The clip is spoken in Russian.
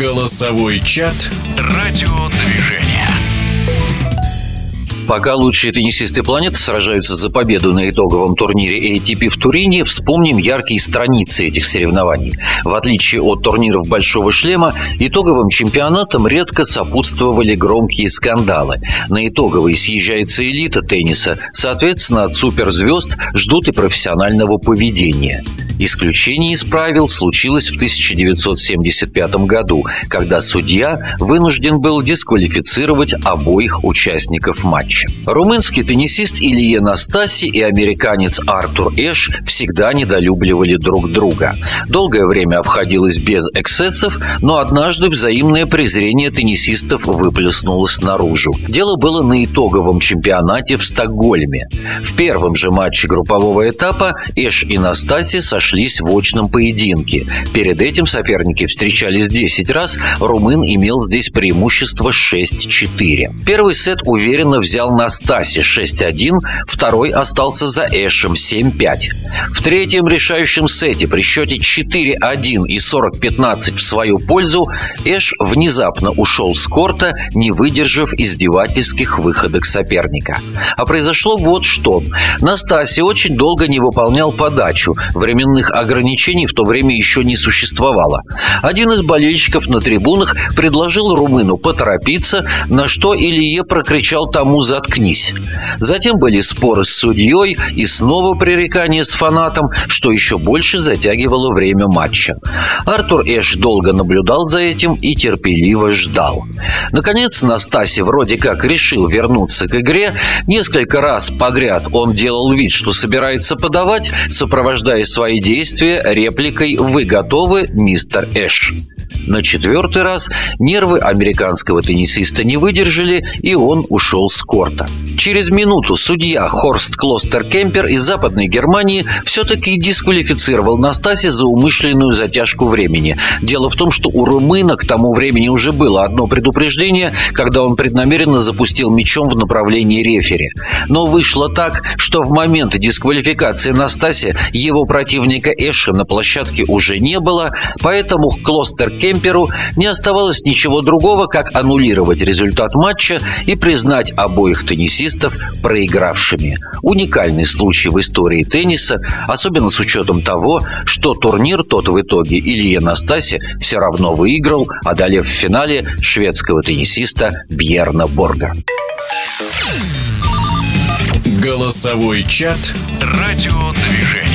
Голосовой чат «Радиодвижение». Пока лучшие теннисисты планеты сражаются за победу на итоговом турнире ATP в Турине, вспомним яркие страницы этих соревнований. В отличие от турниров «Большого шлема», итоговым чемпионатам редко сопутствовали громкие скандалы. На итоговые съезжается элита тенниса, соответственно, от суперзвезд ждут и профессионального поведения. Исключение из правил случилось в 1975 году, когда судья вынужден был дисквалифицировать обоих участников матча. Румынский теннисист Илье Настаси и американец Артур Эш всегда недолюбливали друг друга. Долгое время обходилось без эксцессов, но однажды взаимное презрение теннисистов выплеснулось наружу. Дело было на итоговом чемпионате в Стокгольме. В первом же матче группового этапа Эш и Настаси сошли сошлись в очном поединке. Перед этим соперники встречались 10 раз, румын имел здесь преимущество 6-4. Первый сет уверенно взял Настаси 6-1, второй остался за Эшем 7-5. В третьем решающем сете при счете 4-1 и 40-15 в свою пользу Эш внезапно ушел с корта, не выдержав издевательских выходок соперника. А произошло вот что. Настаси очень долго не выполнял подачу. Временных временных ограничений в то время еще не существовало. Один из болельщиков на трибунах предложил румыну поторопиться, на что Илье прокричал тому «заткнись». Затем были споры с судьей и снова пререкания с фанатом, что еще больше затягивало время матча. Артур Эш долго наблюдал за этим и терпеливо ждал. Наконец, Настаси вроде как решил вернуться к игре. Несколько раз подряд он делал вид, что собирается подавать, сопровождая свои действия действия репликой «Вы готовы, мистер Эш?». На четвертый раз нервы американского теннисиста не выдержали, и он ушел с корта. Через минуту судья Хорст Клостер Кемпер из Западной Германии все-таки дисквалифицировал Настаси за умышленную затяжку времени. Дело в том, что у румына к тому времени уже было одно предупреждение, когда он преднамеренно запустил мячом в направлении рефери. Но вышло так, что в момент дисквалификации Настаси его противника Эша на площадке уже не было, поэтому Клостер Кемперу не оставалось ничего другого, как аннулировать результат матча и признать обоих теннисистов проигравшими. Уникальный случай в истории тенниса, особенно с учетом того, что турнир тот в итоге Илья Настаси все равно выиграл, одолев в финале шведского теннисиста Бьерна Борга. Голосовой чат «Радиодвижение».